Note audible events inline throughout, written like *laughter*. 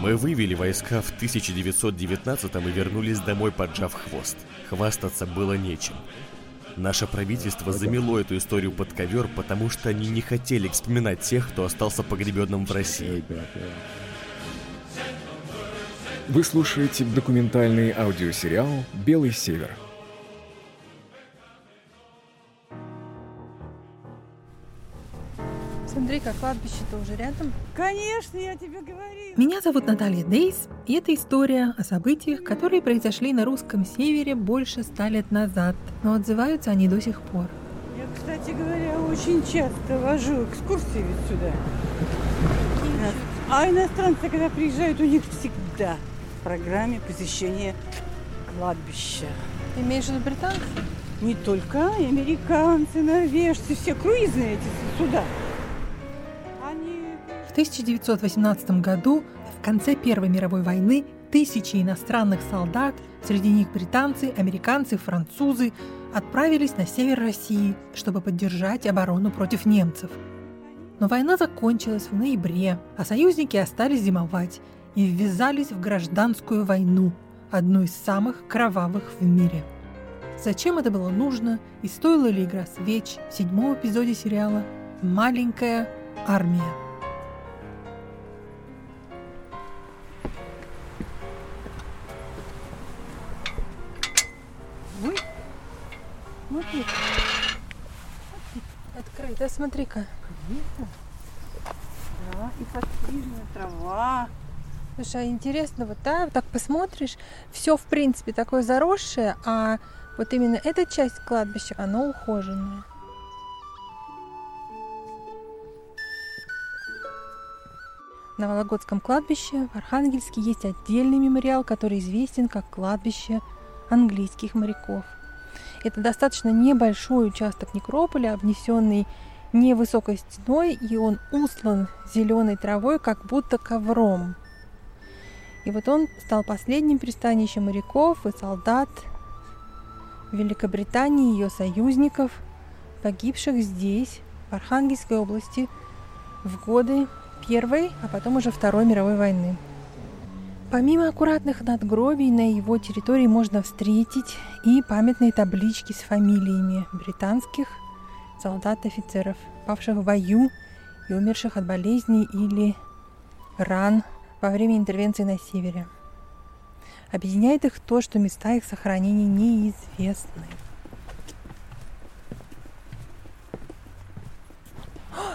Мы вывели войска в 1919 и вернулись домой, поджав хвост. Хвастаться было нечем. Наше правительство замело эту историю под ковер, потому что они не хотели вспоминать тех, кто остался погребенным в России. Вы слушаете документальный аудиосериал «Белый север». Смотри, как кладбище-то уже рядом. Конечно, я тебе говорю. Меня зовут Наталья Дейс, и это история о событиях, которые произошли на русском севере больше ста лет назад, но отзываются они до сих пор. Я, кстати говоря, очень часто вожу экскурсии ведь сюда. А иностранцы, когда приезжают, у них всегда в программе посещение кладбища. Ты имеешь в виду британцев? Не только и американцы, норвежцы, все круизные эти суда. 1918 году, в конце Первой мировой войны, тысячи иностранных солдат, среди них британцы, американцы, французы, отправились на север России, чтобы поддержать оборону против немцев. Но война закончилась в ноябре, а союзники остались зимовать и ввязались в гражданскую войну, одну из самых кровавых в мире. Зачем это было нужно и стоила ли игра свеч в седьмом эпизоде сериала «Маленькая армия»? Смотри-ка. Да, и подстриженная трава. Слушай, а интересно, вот да, так посмотришь, все в принципе такое заросшее, а вот именно эта часть кладбища, оно ухоженное. На Вологодском кладбище в Архангельске есть отдельный мемориал, который известен как кладбище английских моряков. Это достаточно небольшой участок некрополя, обнесенный невысокой стеной, и он услан зеленой травой, как будто ковром. И вот он стал последним пристанищем моряков и солдат Великобритании и ее союзников, погибших здесь, в Архангельской области, в годы Первой, а потом уже Второй мировой войны. Помимо аккуратных надгробий на его территории можно встретить и памятные таблички с фамилиями британских солдат-офицеров, павших в бою и умерших от болезней или ран во время интервенции на севере. Объединяет их то, что места их сохранения неизвестны.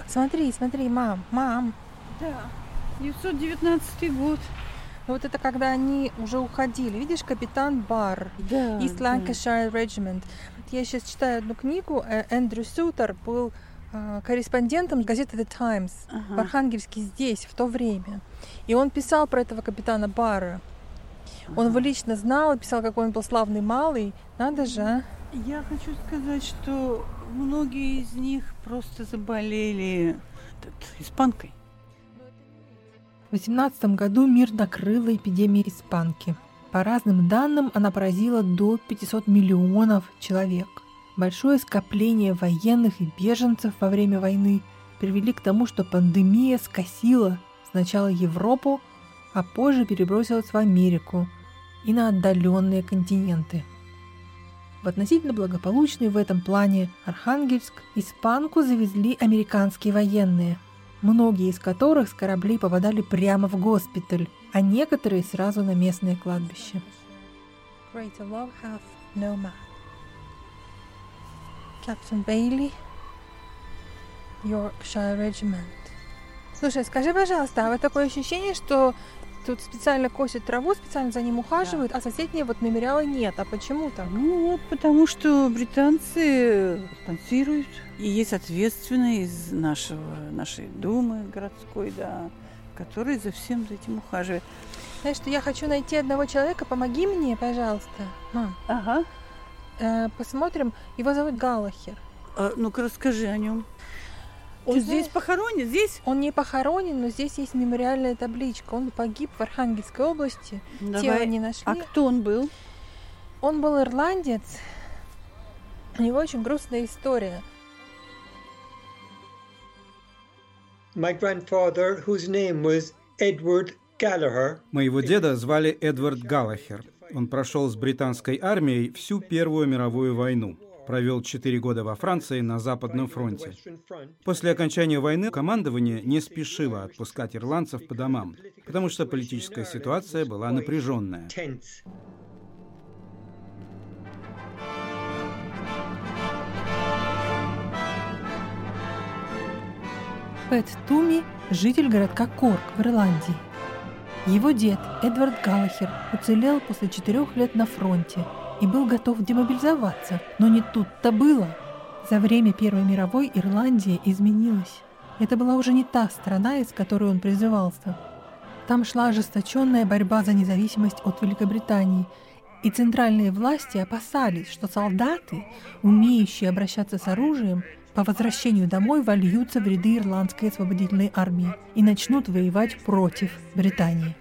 Смотри, смотри, мам, мам. Да, 919 год. Вот это когда они уже уходили. Видишь, капитан Бар, да, East Lancashire да. Regiment. Я сейчас читаю одну книгу. Э, Эндрю Сютер был э, корреспондентом газеты The Times ага. в Архангельске здесь, в то время. И он писал про этого капитана Бара. Он его лично знал, писал, какой он был славный малый. Надо же, а? Я хочу сказать, что многие из них просто заболели этот, испанкой. В 18 году мир накрыла эпидемия испанки. По разным данным, она поразила до 500 миллионов человек. Большое скопление военных и беженцев во время войны привели к тому, что пандемия скосила сначала Европу, а позже перебросилась в Америку и на отдаленные континенты. В относительно благополучный в этом плане Архангельск испанку завезли американские военные – многие из которых с кораблей попадали прямо в госпиталь, а некоторые сразу на местное кладбище. Greater love hath no Regiment. Слушай, скажи, пожалуйста, а вот такое ощущение, что тут специально косят траву, специально за ним ухаживают, да. а соседние вот мемориала нет. А почему так? Ну вот потому что британцы спонсируют. И есть ответственные из нашего, нашей думы городской, да, который за всем за этим ухаживает. Знаешь, что я хочу найти одного человека, помоги мне, пожалуйста. Мам. Ага. Э, посмотрим. Его зовут Галахер. А, ну-ка расскажи о нем. Он здесь знаешь, похоронен? Здесь? Он не похоронен, но здесь есть мемориальная табличка. Он погиб в Архангельской области. Давай. Тело не нашли. А кто он был? Он был ирландец. У него очень грустная история. My grandfather, whose name was Edward Gallagher. Моего деда звали Эдвард Галлахер. Он прошел с британской армией всю Первую мировую войну. Провел четыре года во Франции на Западном фронте. После окончания войны командование не спешило отпускать ирландцев по домам, потому что политическая ситуация была напряженная. Пэт Туми – житель городка Корк в Ирландии. Его дед Эдвард Галлахер уцелел после четырех лет на фронте и был готов демобилизоваться, но не тут-то было. За время Первой мировой Ирландия изменилась. Это была уже не та страна, из которой он призывался. Там шла ожесточенная борьба за независимость от Великобритании, и центральные власти опасались, что солдаты, умеющие обращаться с оружием, по возвращению домой вольются в ряды ирландской освободительной армии и начнут воевать против Британии.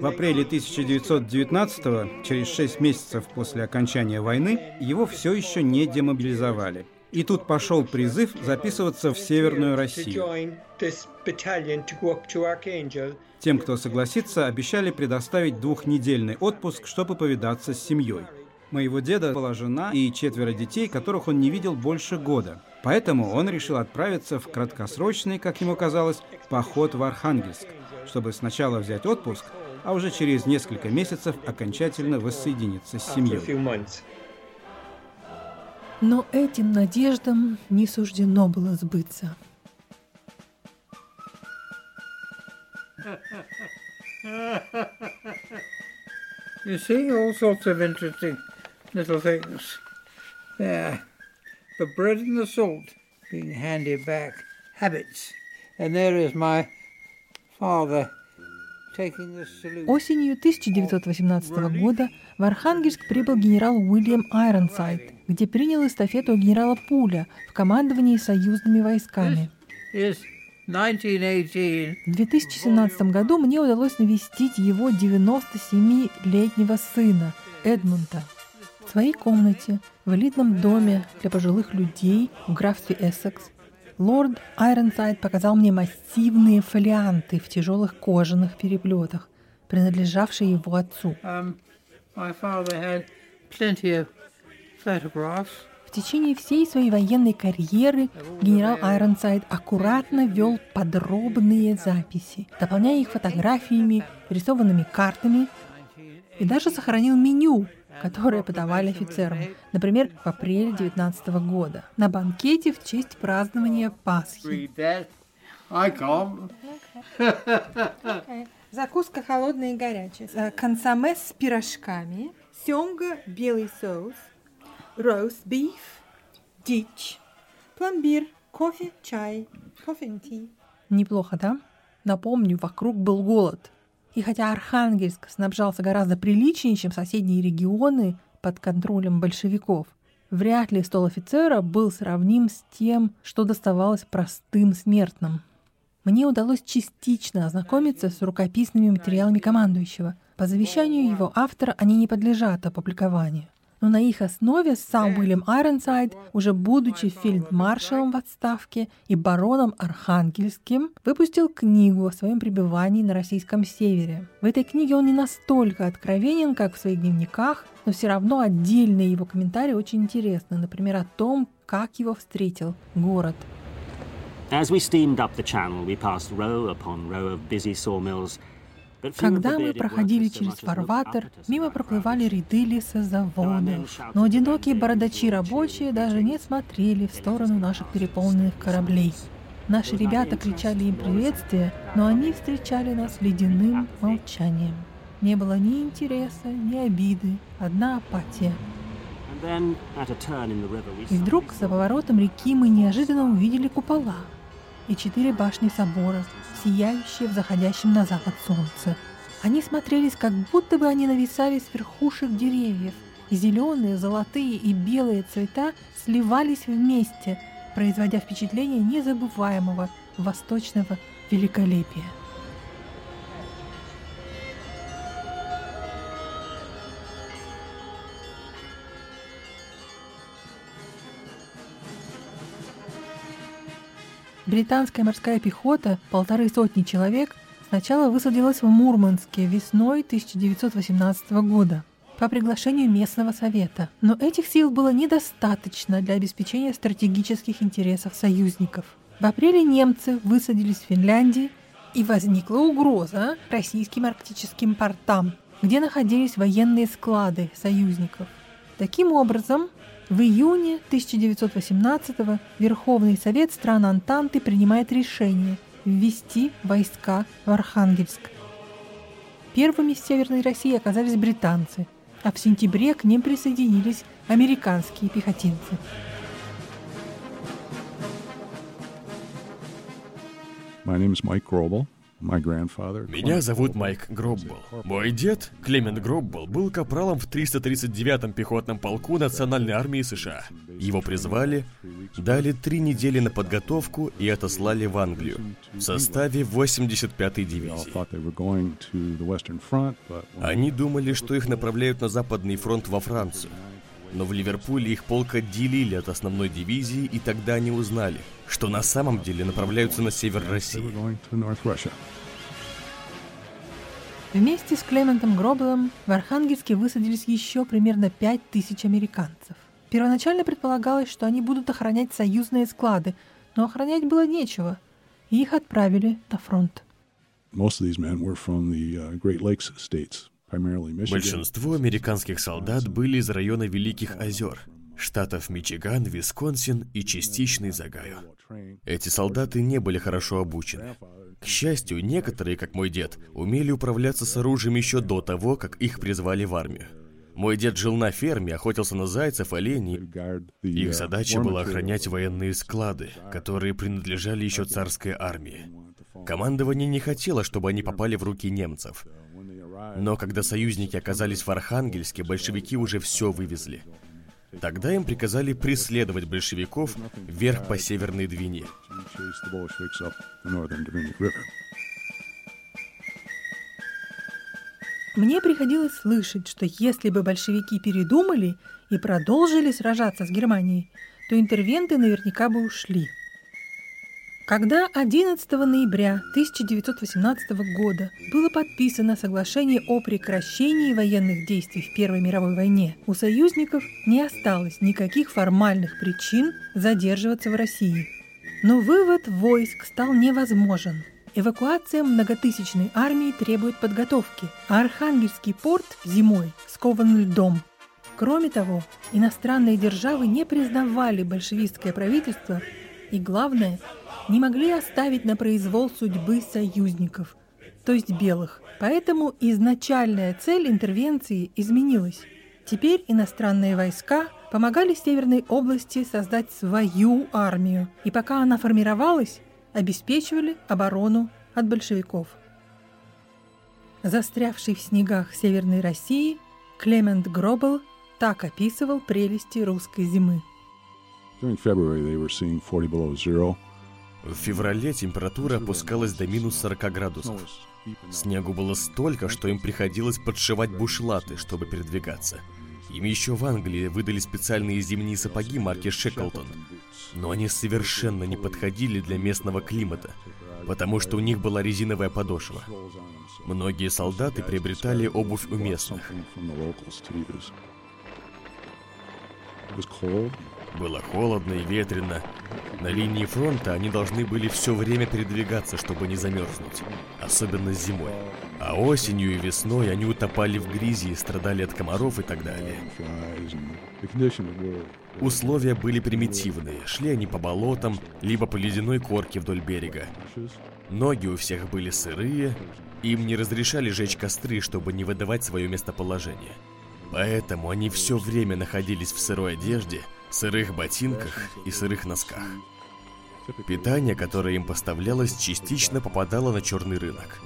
В апреле 1919 через шесть месяцев после окончания войны, его все еще не демобилизовали. И тут пошел призыв записываться в Северную Россию. Тем, кто согласится, обещали предоставить двухнедельный отпуск, чтобы повидаться с семьей. Моего деда была жена и четверо детей, которых он не видел больше года. Поэтому он решил отправиться в краткосрочный, как ему казалось, поход в Архангельск, чтобы сначала взять отпуск, а уже через несколько месяцев окончательно воссоединиться с семьей. Но этим надеждам не суждено было сбыться. You see all sorts of interesting little things there. The bread and the salt being handed back, habits. And there is my father taking the salute. Осенью 1918 года в Архангельск прибыл генерал Уильям Айронсайд, где принял эстафету генерала Пуля в командовании союзными войсками. Is 1918. В 2017 году мне удалось навестить его 97-летнего сына Эдмунда в своей комнате в элитном доме для пожилых людей в графстве Эссекс. Лорд Айронсайд показал мне массивные фолианты в тяжелых кожаных переплетах, принадлежавшие его отцу. Um. В течение всей своей военной карьеры генерал Айронсайд аккуратно вел подробные записи, дополняя их фотографиями, рисованными картами и даже сохранил меню, которое подавали офицерам, например, в апреле 19 года. На банкете в честь празднования Пасхи. Закуска холодная и горячая. Консоме с пирожками, семга, белый соус, роуст биф, дичь, пломбир, кофе, чай, кофе и ти. Неплохо, да? Напомню, вокруг был голод. И хотя Архангельск снабжался гораздо приличнее, чем соседние регионы под контролем большевиков, вряд ли стол офицера был сравним с тем, что доставалось простым смертным. Мне удалось частично ознакомиться с рукописными материалами командующего. По завещанию его автора они не подлежат опубликованию. Но на их основе сам Уильям Айронсайд, уже будучи фельдмаршалом в отставке и бароном Архангельским, выпустил книгу о своем пребывании на российском севере. В этой книге он не настолько откровенен, как в своих дневниках, но все равно отдельные его комментарии очень интересны. Например, о том, как его встретил город. As we steamed up the channel, we passed row upon row of busy sawmills. Когда мы проходили через фарватер, мимо проплывали ряды лесозаводов. Но одинокие бородачи рабочие даже не смотрели в сторону наших переполненных кораблей. Наши ребята кричали им приветствия, но они встречали нас ледяным молчанием. Не было ни интереса, ни обиды, одна апатия. И вдруг за поворотом реки мы неожиданно увидели купола и четыре башни собора, сияющие в заходящем на запад солнце. Они смотрелись, как будто бы они нависали с верхушек деревьев, и зеленые, золотые и белые цвета сливались вместе, производя впечатление незабываемого восточного великолепия. Британская морская пехота, полторы сотни человек, сначала высадилась в Мурманске весной 1918 года по приглашению местного совета. Но этих сил было недостаточно для обеспечения стратегических интересов союзников. В апреле немцы высадились в Финляндии, и возникла угроза российским арктическим портам, где находились военные склады союзников. Таким образом, в июне 1918 Верховный Совет стран Антанты принимает решение ввести войска в Архангельск. Первыми с Северной России оказались британцы, а в сентябре к ним присоединились американские пехотинцы. My name is Mike Grobel. Меня зовут Майк Гроббл. Мой дед, Клемент Гроббл, был капралом в 339-м пехотном полку Национальной армии США. Его призвали, дали три недели на подготовку и отослали в Англию в составе 85-й дивизии. Они думали, что их направляют на Западный фронт во Францию. Но в Ливерпуле их полк отделили от основной дивизии, и тогда они узнали, что на самом деле направляются на север России. Вместе с Клементом Гроблом в Архангельске высадились еще примерно 5000 американцев. Первоначально предполагалось, что они будут охранять союзные склады, но охранять было нечего, и их отправили на фронт. Most of these men were from the uh, Great Lakes states. Большинство американских солдат были из района Великих озер, штатов Мичиган, Висконсин и частично Огайо. Эти солдаты не были хорошо обучены. К счастью, некоторые, как мой дед, умели управляться с оружием еще до того, как их призвали в армию. Мой дед жил на ферме, охотился на зайцев, оленей. Их задача была охранять военные склады, которые принадлежали еще царской армии. Командование не хотело, чтобы они попали в руки немцев. Но когда союзники оказались в Архангельске, большевики уже все вывезли. Тогда им приказали преследовать большевиков вверх по Северной Двине. Мне приходилось слышать, что если бы большевики передумали и продолжили сражаться с Германией, то интервенты наверняка бы ушли. Когда 11 ноября 1918 года было подписано соглашение о прекращении военных действий в Первой мировой войне, у союзников не осталось никаких формальных причин задерживаться в России. Но вывод войск стал невозможен. Эвакуация многотысячной армии требует подготовки, а Архангельский порт зимой скован льдом. Кроме того, иностранные державы не признавали большевистское правительство и, главное, не могли оставить на произвол судьбы союзников, то есть белых. Поэтому изначальная цель интервенции изменилась. Теперь иностранные войска помогали Северной области создать свою армию, и пока она формировалась, обеспечивали оборону от большевиков. Застрявший в снегах Северной России, Клемент Гробел так описывал прелести русской зимы. During February, they were seeing 40 below zero. В феврале температура опускалась до минус 40 градусов. Снегу было столько, что им приходилось подшивать бушлаты, чтобы передвигаться. Им еще в Англии выдали специальные зимние сапоги марки Шеклтон. Но они совершенно не подходили для местного климата, потому что у них была резиновая подошва. Многие солдаты приобретали обувь у местных. Было холодно и ветрено. На линии фронта они должны были все время передвигаться, чтобы не замерзнуть. Особенно зимой. А осенью и весной они утопали в грязи и страдали от комаров и так далее. Условия были примитивные. Шли они по болотам, либо по ледяной корке вдоль берега. Ноги у всех были сырые, им не разрешали жечь костры, чтобы не выдавать свое местоположение. Поэтому они все время находились в сырой одежде, сырых ботинках и сырых носках. Питание, которое им поставлялось, частично попадало на черный рынок.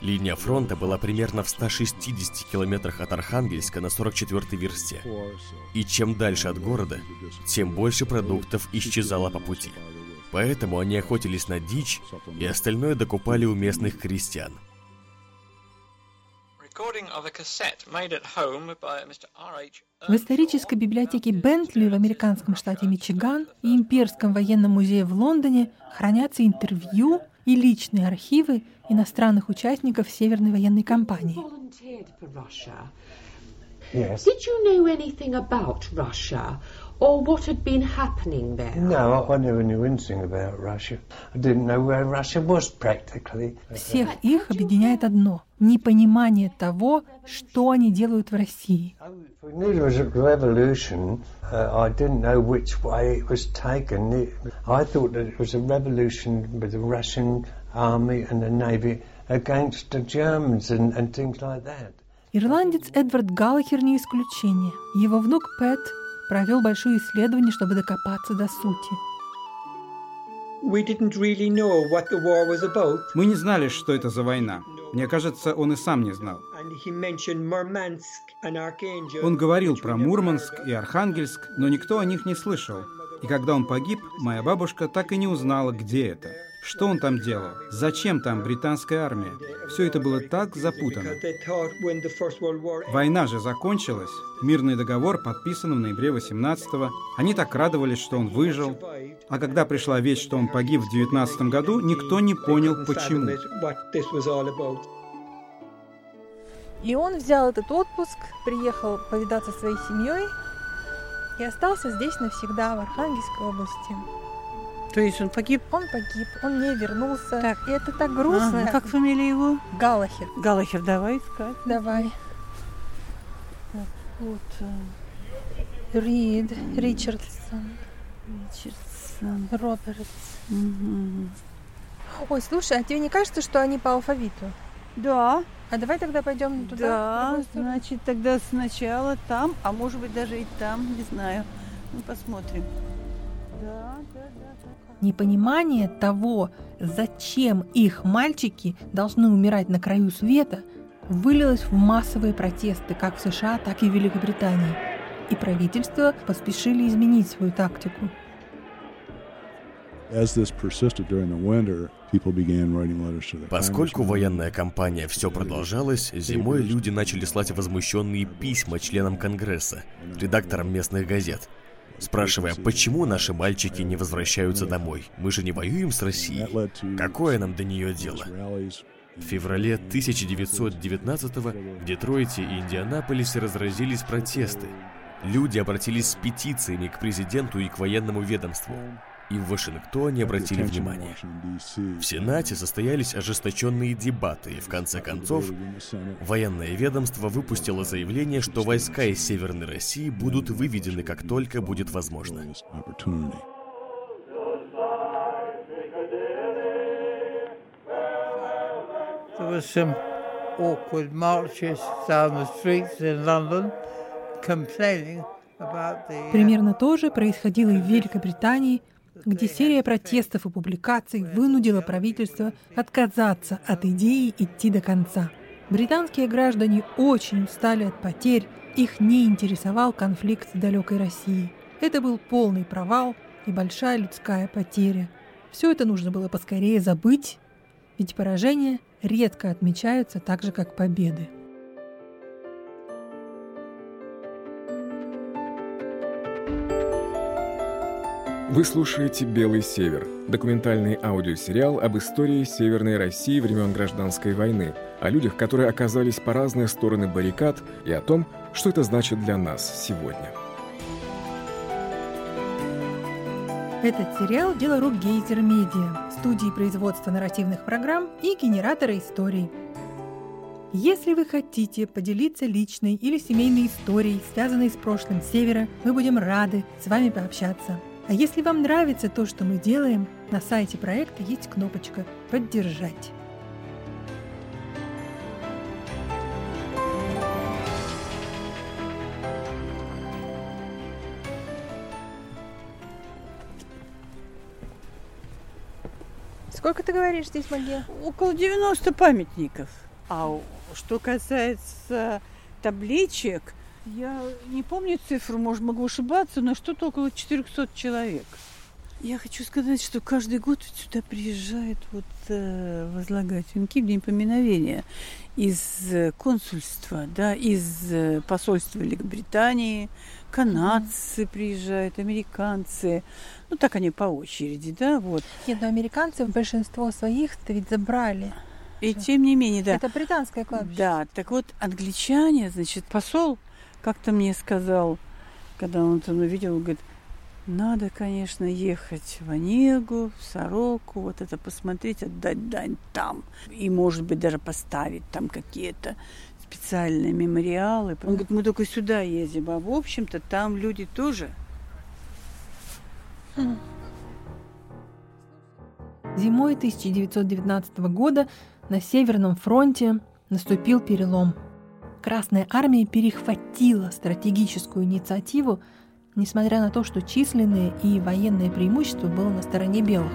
Линия фронта была примерно в 160 километрах от Архангельска на 44-й версте. И чем дальше от города, тем больше продуктов исчезало по пути. Поэтому они охотились на дичь и остальное докупали у местных крестьян. В исторической библиотеке Бентли в американском штате Мичиган и Имперском военном музее в Лондоне хранятся интервью и личные архивы иностранных участников Северной военной кампании. Yes. Did you know anything about Russia or what had been happening there? No, I never knew anything about Russia. I didn't know where Russia was practically. Всех их объединяет одно – непонимание того, что они делают в России. It was a revolution. Uh, I didn't know which way it was taken. It, I thought that it was a revolution with the Russian army and the navy against the Germans and, and things like that. Ирландец Эдвард Галлахер не исключение. Его внук Пэт провел большое исследование, чтобы докопаться до сути. Мы не знали, что это за война. Мне кажется, он и сам не знал. Он говорил про Мурманск и Архангельск, но никто о них не слышал. И когда он погиб, моя бабушка так и не узнала, где это. Что он там делал? Зачем там британская армия? Все это было так запутано. Война же закончилась. Мирный договор подписан в ноябре 18-го. Они так радовались, что он выжил. А когда пришла весть, что он погиб в 19 году, никто не понял, почему. И он взял этот отпуск, приехал повидаться со своей семьей и остался здесь навсегда, в Архангельской области. То есть он погиб? Он погиб, он не вернулся. Так. И это так грустно. Ага. Как фамилия его? Галахер. Галахер, давай искать. Давай. Так, вот. э, Рид, Ричардсон. Ричардсон. Робертс. Угу. Ой, слушай, а тебе не кажется, что они по алфавиту? Да. А давай тогда пойдем туда. Да, значит, тогда сначала там, а может быть даже и там, не знаю. Ну, посмотрим. Да, да. Непонимание того, зачем их мальчики должны умирать на краю света, вылилось в массовые протесты как в США, так и в Великобритании. И правительства поспешили изменить свою тактику. Поскольку военная кампания все продолжалась, зимой люди начали слать возмущенные письма членам Конгресса, редакторам местных газет – спрашивая, почему наши мальчики не возвращаются домой? Мы же не воюем с Россией. Какое нам до нее дело? В феврале 1919-го в Детройте и Индианаполисе разразились протесты. Люди обратились с петициями к президенту и к военному ведомству и в Вашингтоне обратили внимание. В Сенате состоялись ожесточенные дебаты, и в конце концов военное ведомство выпустило заявление, что войска из Северной России будут выведены, как только будет возможно. There were some awkward marches down the streets in London complaining about the... Примерно то же происходило и в Великобритании – где серия протестов и публикаций вынудила правительство отказаться от идеи идти до конца. Британские граждане очень устали от потерь, их не интересовал конфликт с далекой Россией. Это был полный провал и большая людская потеря. Все это нужно было поскорее забыть, ведь поражения редко отмечаются так же, как победы. Вы слушаете «Белый север» – документальный аудиосериал об истории Северной России времен Гражданской войны, о людях, которые оказались по разные стороны баррикад, и о том, что это значит для нас сегодня. Этот сериал – дело рук Гейзер Медиа, студии производства нарративных программ и генератора историй. Если вы хотите поделиться личной или семейной историей, связанной с прошлым Севера, мы будем рады с вами пообщаться – а если вам нравится то, что мы делаем, на сайте проекта есть кнопочка «Поддержать». Сколько ты говоришь здесь, Магия? Около 90 памятников. А что касается табличек – я не помню цифру, может, могу ошибаться, но что-то около 400 человек. Я хочу сказать, что каждый год сюда приезжает вот э, возлагать венки в день поминовения из э, консульства, да, из э, посольства Великобритании, канадцы приезжают, американцы. Ну, так они по очереди, да, вот. Нет, но американцы большинство своих-то ведь забрали. И тем не менее, да. Это британское кладбище. Да, так вот, англичане, значит, посол как-то мне сказал, когда он там увидел, говорит, надо, конечно, ехать в Онегу, в Сороку, вот это посмотреть, отдать дань там. И, может быть, даже поставить там какие-то специальные мемориалы. Он говорит, мы только сюда ездим, а в общем-то там люди тоже. Зимой 1919 года на Северном фронте наступил перелом. Красная армия перехватила стратегическую инициативу – несмотря на то, что численное и военное преимущество было на стороне белых.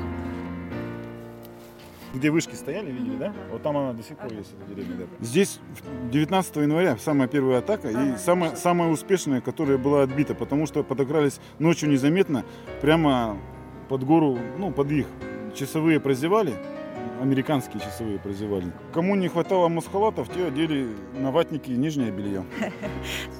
Где вышки стояли, видели, да? Вот там она до сих пор есть, эта деревня. Да. Здесь 19 января самая первая атака и самая, самая успешная, которая была отбита, потому что подокрались ночью незаметно прямо под гору, ну, под их. Часовые прозевали, американские часовые прозевали. Кому не хватало мускулатов, те одели на ватники нижнее белье. *laughs*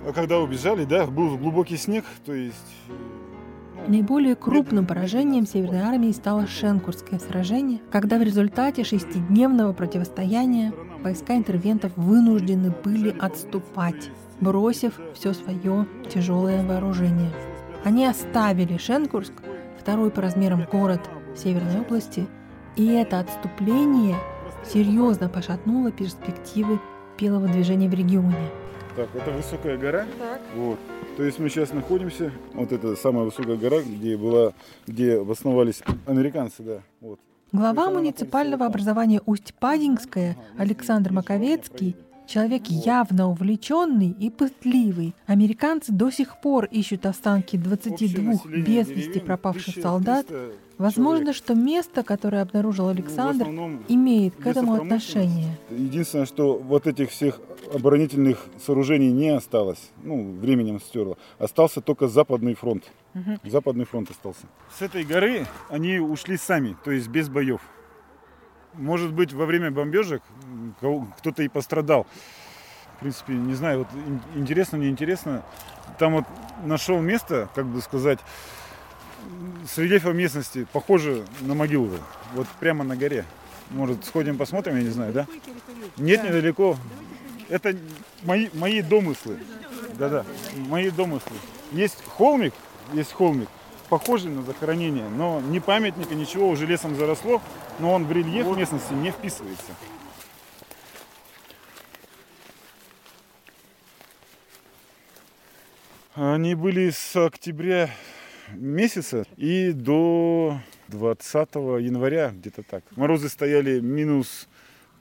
А когда убежали, да, был глубокий снег, то есть... Ну, Наиболее крупным поражением Северной армии стало Шенкурское сражение, когда в результате шестидневного противостояния войска интервентов вынуждены были отступать, бросив все свое тяжелое вооружение. Они оставили Шенкурск, второй по размерам город Северной области, и это отступление серьезно пошатнуло перспективы белого движения в регионе. Так, это высокая гора. Так. Вот. То есть мы сейчас находимся, вот это самая высокая гора, где была, где обосновались американцы, да. Вот. Глава муниципального образования Усть-Падинская Александр Маковецкий Человек явно увлеченный и пытливый. Американцы до сих пор ищут останки 22 без вести пропавших солдат. Возможно, что место, которое обнаружил ну, Александр, имеет к этому отношение. Единственное, что вот этих всех оборонительных сооружений не осталось, ну, временем стерло. Остался только Западный фронт. Угу. Западный фронт остался. С этой горы они ушли сами, то есть без боев. Может быть, во время бомбежек кто-то и пострадал. В принципе, не знаю, вот интересно, не интересно. Там вот нашел место, как бы сказать, с рельефом местности похоже на могилу. Вот прямо на горе. Может, сходим посмотрим, я не знаю, да? Нет, недалеко. Это мои, мои домыслы. Да-да, мои домыслы. Есть холмик, есть холмик, похожий на захоронение, но ни памятника, ничего, уже лесом заросло, но он в рельеф местности не вписывается. Они были с октября месяца и до 20 января, где-то так. Морозы стояли минус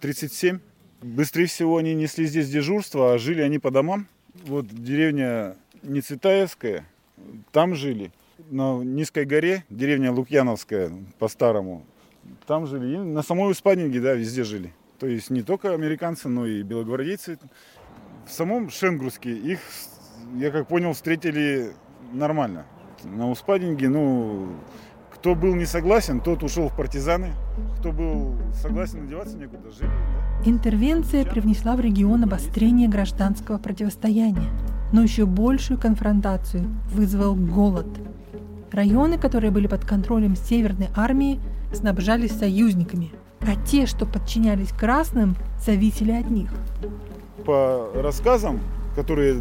37. Быстрее всего они несли здесь дежурство, а жили они по домам. Вот деревня Нецветаевская, там жили. На низкой горе, деревня Лукьяновская, по-старому, там жили. И на самой Успадинге, да, везде жили. То есть не только американцы, но и белогвардейцы. В самом Шенгурске их я как понял, встретили нормально. На Успадинге, ну, кто был не согласен, тот ушел в партизаны. Кто был согласен одеваться некуда, жили. Да? Интервенция привнесла в регион обострение гражданского противостояния. Но еще большую конфронтацию вызвал голод. Районы, которые были под контролем Северной армии, снабжались союзниками, а те, что подчинялись красным, зависели от них. По рассказам, которые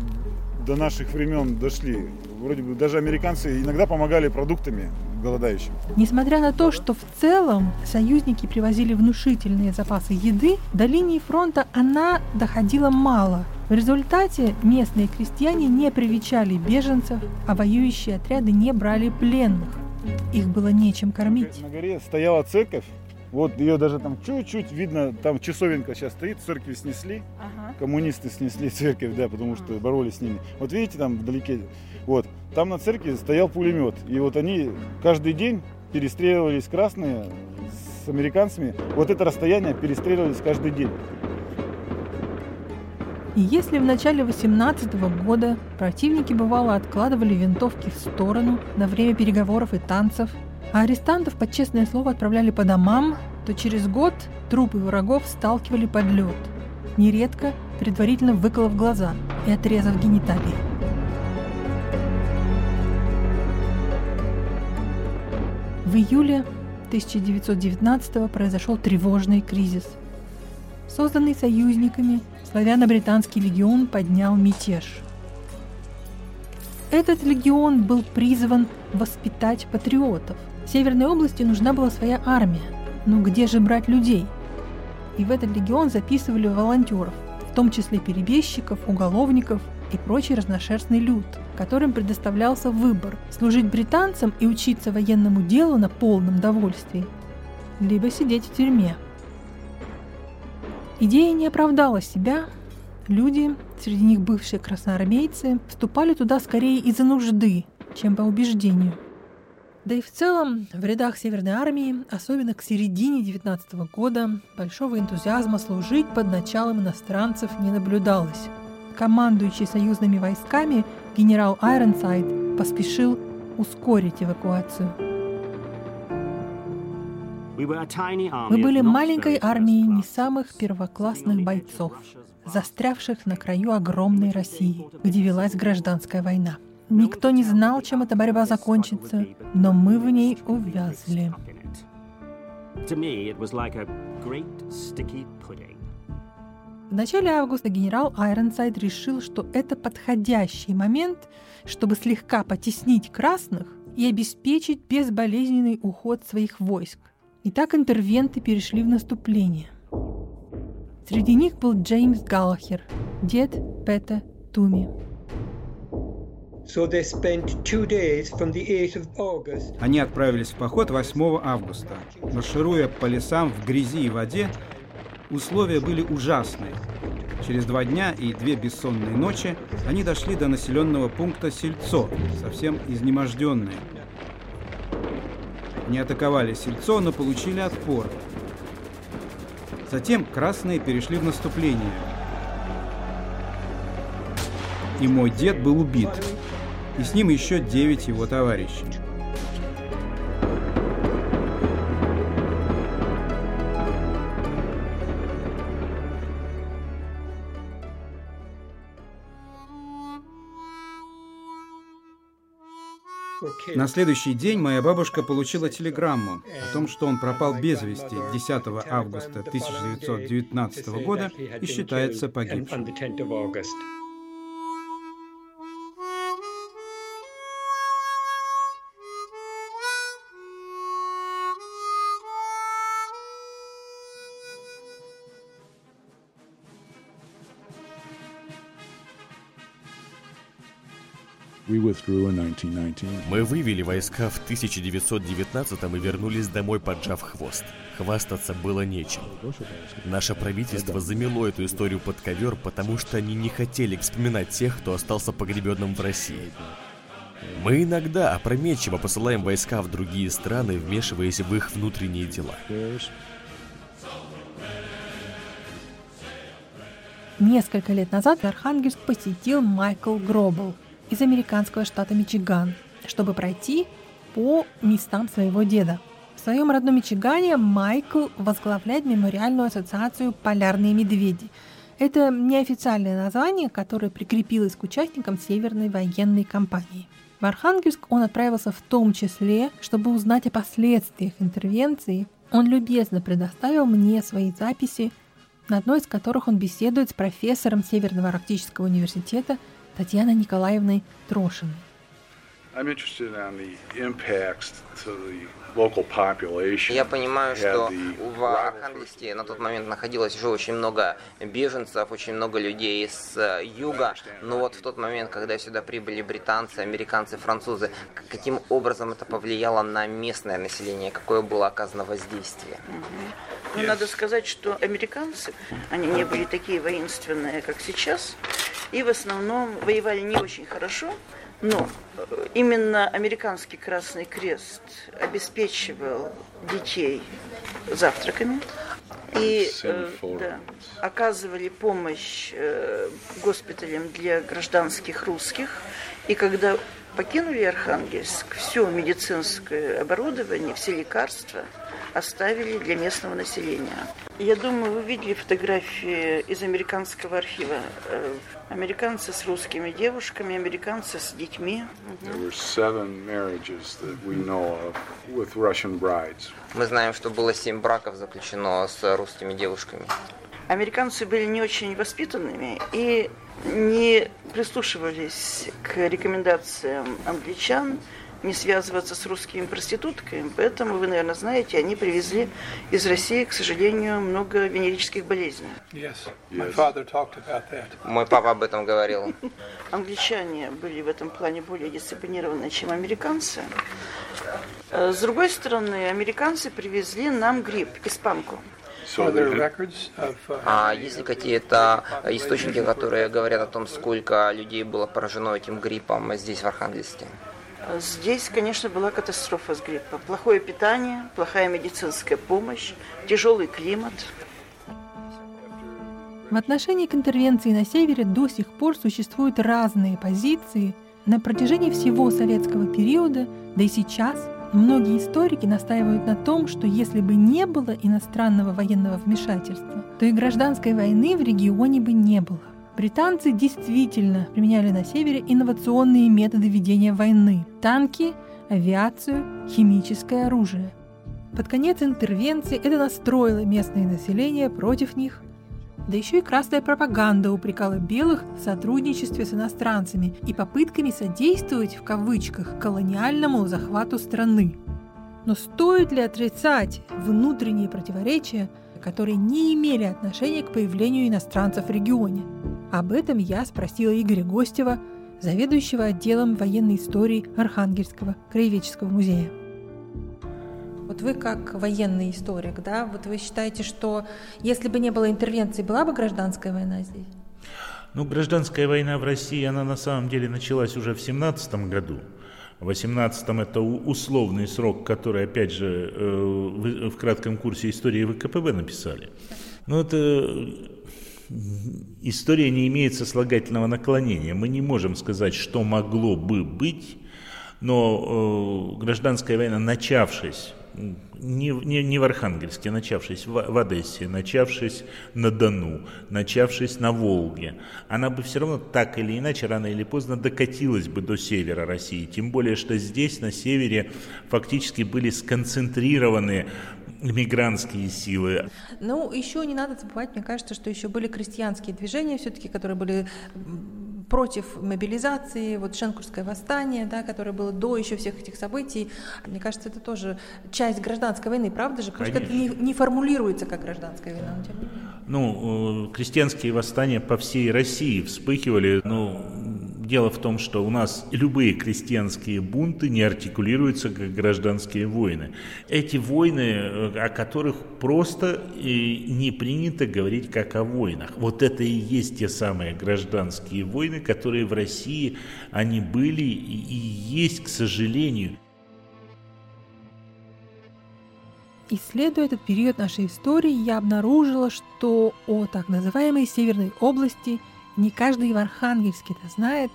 до наших времен дошли. Вроде бы даже американцы иногда помогали продуктами голодающим. Несмотря на то, что в целом союзники привозили внушительные запасы еды, до линии фронта она доходила мало. В результате местные крестьяне не привечали беженцев, а воюющие отряды не брали пленных. Их было нечем кормить. На горе стояла церковь, вот ее даже там чуть-чуть видно, там часовенка сейчас стоит, церкви снесли, ага. коммунисты снесли церковь, да, потому что боролись с ними. Вот видите, там вдалеке, вот, там на церкви стоял пулемет, и вот они каждый день перестреливались красные с американцами. Вот это расстояние перестреливались каждый день. И если в начале 18 года противники бывало откладывали винтовки в сторону на время переговоров и танцев, а арестантов под честное слово отправляли по домам, то через год трупы врагов сталкивали под лед, нередко предварительно выколов глаза и отрезав гениталии. В июле 1919 произошел тревожный кризис. Созданный союзниками, славяно-британский легион поднял мятеж. Этот легион был призван воспитать патриотов. Северной области нужна была своя армия. Но где же брать людей? И в этот легион записывали волонтеров, в том числе перебежчиков, уголовников и прочий разношерстный люд, которым предоставлялся выбор – служить британцам и учиться военному делу на полном довольствии, либо сидеть в тюрьме. Идея не оправдала себя, люди, среди них бывшие красноармейцы, вступали туда скорее из-за нужды, чем по убеждению. Да и в целом, в рядах Северной армии, особенно к середине 19 года, большого энтузиазма служить под началом иностранцев не наблюдалось. Командующий союзными войсками генерал Айронсайд поспешил ускорить эвакуацию. Мы были маленькой армией не самых первоклассных бойцов, застрявших на краю огромной России, где велась гражданская война. Никто не знал, чем эта борьба закончится, но мы в ней увязли. В начале августа генерал Айронсайд решил, что это подходящий момент, чтобы слегка потеснить красных и обеспечить безболезненный уход своих войск. И так интервенты перешли в наступление. Среди них был Джеймс Галлахер, дед Пэта Туми. Они отправились в поход 8 августа. Маршируя по лесам в грязи и воде, условия были ужасные. Через два дня и две бессонные ночи они дошли до населенного пункта Сельцо, совсем изнеможденные. Они атаковали Сельцо, но получили отпор. Затем красные перешли в наступление. И мой дед был убит и с ним еще девять его товарищей. На следующий день моя бабушка получила телеграмму о том, что он пропал без вести 10 августа 1919 года и считается погибшим. Мы вывели войска в 1919 и вернулись домой, поджав хвост. Хвастаться было нечем. Наше правительство замело эту историю под ковер, потому что они не хотели вспоминать тех, кто остался погребенным в России. Мы иногда опрометчиво посылаем войска в другие страны, вмешиваясь в их внутренние дела. Несколько лет назад Архангельск посетил Майкл Гробл – из американского штата Мичиган, чтобы пройти по местам своего деда. В своем родном Мичигане Майкл возглавляет мемориальную ассоциацию «Полярные медведи». Это неофициальное название, которое прикрепилось к участникам Северной военной кампании. В Архангельск он отправился в том числе, чтобы узнать о последствиях интервенции. Он любезно предоставил мне свои записи, на одной из которых он беседует с профессором Северного Арктического университета Татьяной Николаевной Трошиной. Я понимаю, что в Архангельске на тот момент находилось уже очень много беженцев, очень много людей с э, юга. Но вот в тот момент, когда сюда прибыли британцы, американцы, французы, каким образом это повлияло на местное население, какое было оказано воздействие? Ну, надо сказать, что американцы, они не были такие воинственные, как сейчас и в основном воевали не очень хорошо, но э, именно американский Красный Крест обеспечивал детей завтраками и э, да, оказывали помощь э, госпиталям для гражданских русских. И когда покинули Архангельск, все медицинское оборудование, все лекарства оставили для местного населения. Я думаю, вы видели фотографии из американского архива. Американцы с русскими девушками, американцы с детьми. Мы знаем, что было семь браков заключено с русскими девушками. Американцы были не очень воспитанными и не прислушивались к рекомендациям англичан не связываться с русскими проститутками. Поэтому, вы, наверное, знаете, они привезли из России, к сожалению, много венерических болезней. Yes. My father talked about that. Мой папа об этом говорил. *laughs* Англичане были в этом плане более дисциплинированы, чем американцы. Э, с другой стороны, американцы привезли нам грипп, испанку. Uh, а есть ли какие-то источники, которые говорят о том, сколько людей было поражено этим гриппом здесь, в Архангельске? Здесь, конечно, была катастрофа с гриппом. Плохое питание, плохая медицинская помощь, тяжелый климат. В отношении к интервенции на севере до сих пор существуют разные позиции. На протяжении всего советского периода, да и сейчас, многие историки настаивают на том, что если бы не было иностранного военного вмешательства, то и гражданской войны в регионе бы не было. Британцы действительно применяли на севере инновационные методы ведения войны – танки, авиацию, химическое оружие. Под конец интервенции это настроило местное население против них. Да еще и красная пропаганда упрекала белых в сотрудничестве с иностранцами и попытками содействовать, в кавычках, колониальному захвату страны. Но стоит ли отрицать внутренние противоречия, которые не имели отношения к появлению иностранцев в регионе – об этом я спросила Игоря Гостева, заведующего отделом военной истории Архангельского краеведческого музея. Вот вы как военный историк, да, вот вы считаете, что если бы не было интервенции, была бы гражданская война здесь? Ну, гражданская война в России, она на самом деле началась уже в 17 году. В 18-м это условный срок, который, опять же, э, в кратком курсе истории ВКПБ написали. Но это история не имеет сослагательного наклонения. Мы не можем сказать, что могло бы быть, но э, гражданская война, начавшись не, не, не в Архангельске, начавшись в, в Одессе, начавшись на Дону, начавшись на Волге, она бы все равно так или иначе, рано или поздно докатилась бы до севера России. Тем более, что здесь, на севере, фактически были сконцентрированы мигрантские силы. Ну, еще не надо забывать, мне кажется, что еще были крестьянские движения все-таки, которые были против мобилизации, вот Шенкурское восстание, да, которое было до еще всех этих событий. Мне кажется, это тоже часть гражданской войны, правда же? Конечно. это не, не формулируется как гражданская война, но тем не менее. Ну, э, крестьянские восстания по всей России вспыхивали, ну, Дело в том, что у нас любые крестьянские бунты не артикулируются как гражданские войны. Эти войны, э, о которых просто не принято говорить как о войнах. Вот это и есть те самые гражданские войны, которые в России, они были и есть, к сожалению. Исследуя этот период нашей истории, я обнаружила, что о так называемой Северной области – не каждый в Архангельске это знает.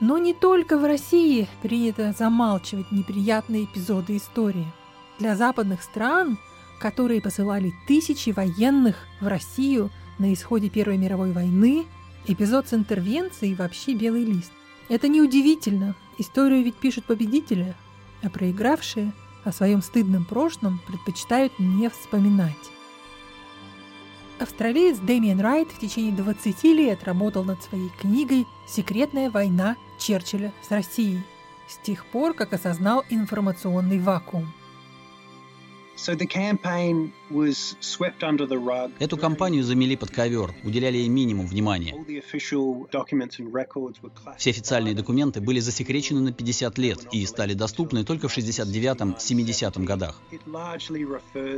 Но не только в России принято замалчивать неприятные эпизоды истории. Для западных стран, которые посылали тысячи военных в Россию на исходе Первой мировой войны, эпизод с интервенцией вообще белый лист. Это неудивительно. Историю ведь пишут победители, а проигравшие о своем стыдном прошлом предпочитают не вспоминать. Австралиец Дэмиен Райт в течение 20 лет работал над своей книгой «Секретная война Черчилля с Россией» с тех пор, как осознал информационный вакуум. Эту кампанию замели под ковер, уделяли ей минимум внимания. Все официальные документы были засекречены на 50 лет и стали доступны только в 69-70 годах.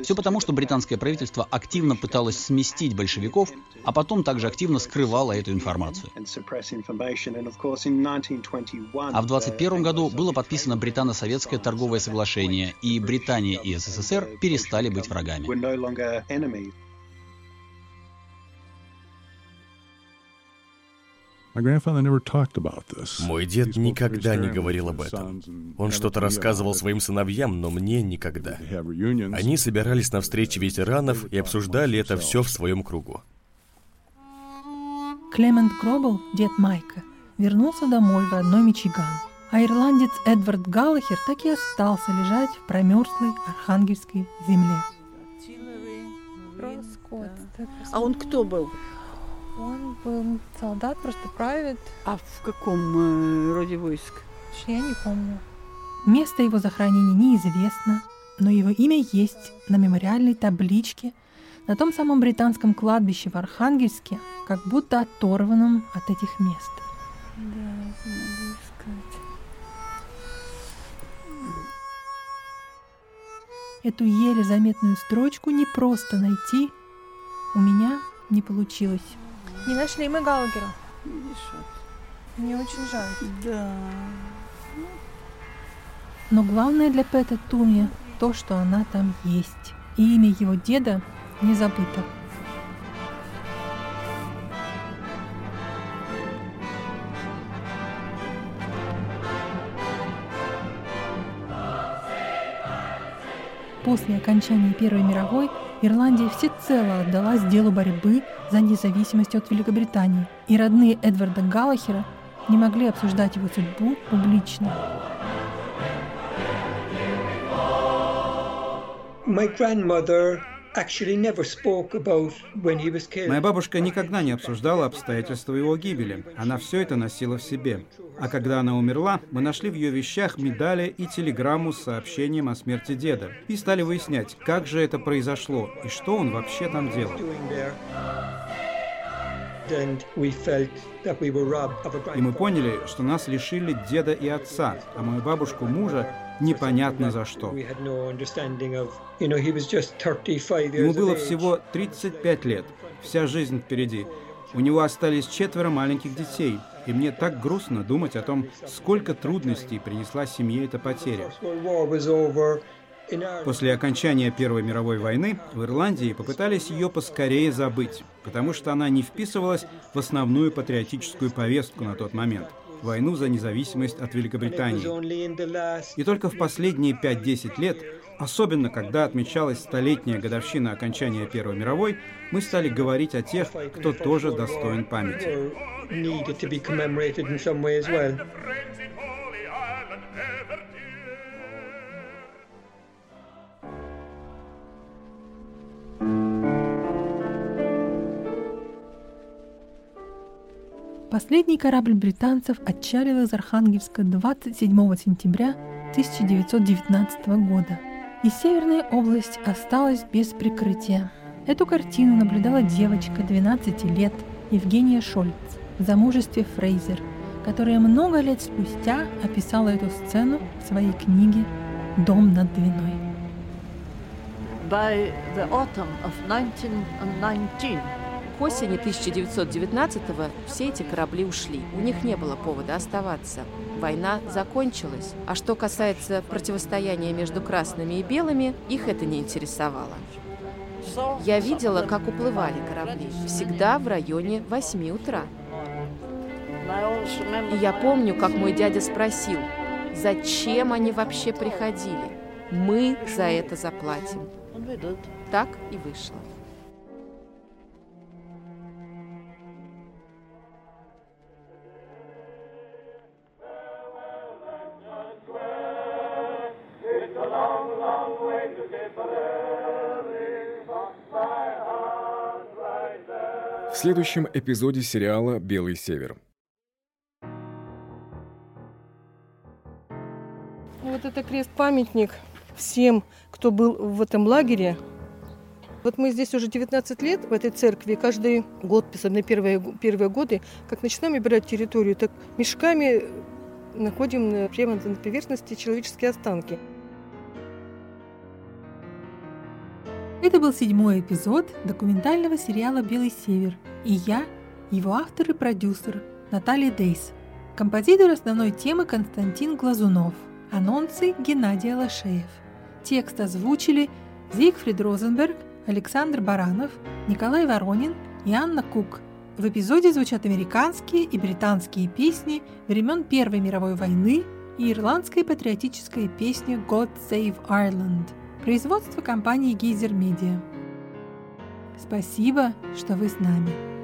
Все потому, что британское правительство активно пыталось сместить большевиков, а потом также активно скрывало эту информацию. А в 21 году было подписано британо-советское торговое соглашение, и Британия и СССР перестали быть врагами. Мой дед никогда не говорил об этом. Он что-то рассказывал своим сыновьям, но мне никогда. Они собирались на встрече ветеранов и обсуждали это все в своем кругу. Клемент Гробл, дед Майка, вернулся домой в родной Мичиган, а ирландец Эдвард Галлахер так и остался лежать в промерзлой архангельской земле. А он кто был? Он был солдат, просто правит. А в каком э, роде войск? Я не помню. Место его захоронения неизвестно, но его имя есть на мемориальной табличке на том самом британском кладбище в Архангельске, как будто оторванном от этих мест. Да, Эту еле заметную строчку не просто найти. У меня не получилось. Не нашли мы Галагера. Видишь, Мне очень жаль. Да. Но главное для Пэта Туми то, что она там есть. И имя его деда не забыто. После окончания Первой мировой Ирландия всецело отдалась делу борьбы за независимость от Великобритании, и родные Эдварда Галлахера не могли обсуждать его судьбу публично. My grandmother Моя бабушка никогда не обсуждала обстоятельства его гибели. Она все это носила в себе. А когда она умерла, мы нашли в ее вещах медали и телеграмму с сообщением о смерти деда. И стали выяснять, как же это произошло и что он вообще там делал. И мы поняли, что нас лишили деда и отца, а мою бабушку мужа непонятно за что. We had no understanding of, you know, he was just 35 Ему было всего 35 лет, вся жизнь впереди. У него остались четверо маленьких детей, и мне так грустно думать о том, сколько трудностей принесла семье эта потеря. После окончания Первой мировой войны в Ирландии попытались ее поскорее забыть, потому что она не вписывалась в основную патриотическую повестку на тот момент – войну за независимость от Великобритании. И только в последние 5-10 лет, особенно когда отмечалась столетняя годовщина окончания Первой мировой, мы стали говорить о тех, кто тоже достоин памяти. Последний корабль британцев отчалил из Архангельска 27 сентября 1919 года. И Северная область осталась без прикрытия. Эту картину наблюдала девочка 12 лет Евгения Шольц в замужестве Фрейзер, которая много лет спустя описала эту сцену в своей книге «Дом над Двиной». By the autumn of 1919, К осени 1919-го все эти корабли ушли. У них не было повода оставаться. Война закончилась. А что касается противостояния между красными и белыми, их это не интересовало. Я видела, как уплывали корабли. Всегда в районе 8 утра. И я помню, как мой дядя спросил, зачем они вообще приходили? Мы за это заплатим. Так и вышло. В следующем эпизоде сериала «Белый север». Вот это крест-памятник всем, кто был в этом лагере. Вот мы здесь уже 19 лет, в этой церкви, каждый год, особенно первые, первые годы, как начинаем убирать территорию, так мешками находим на- прямо на поверхности человеческие останки. Это был седьмой эпизод документального сериала «Белый север». И я, его автор и продюсер Наталья Дейс. Композитор основной темы Константин Глазунов. Анонсы Геннадий Алашеев. Текст озвучили Зигфрид Розенберг, Александр Баранов, Николай Воронин и Анна Кук. В эпизоде звучат американские и британские песни времен Первой мировой войны и ирландская патриотическая песня «God Save Ireland» производство компании Гейзер Media. Спасибо, что вы с нами.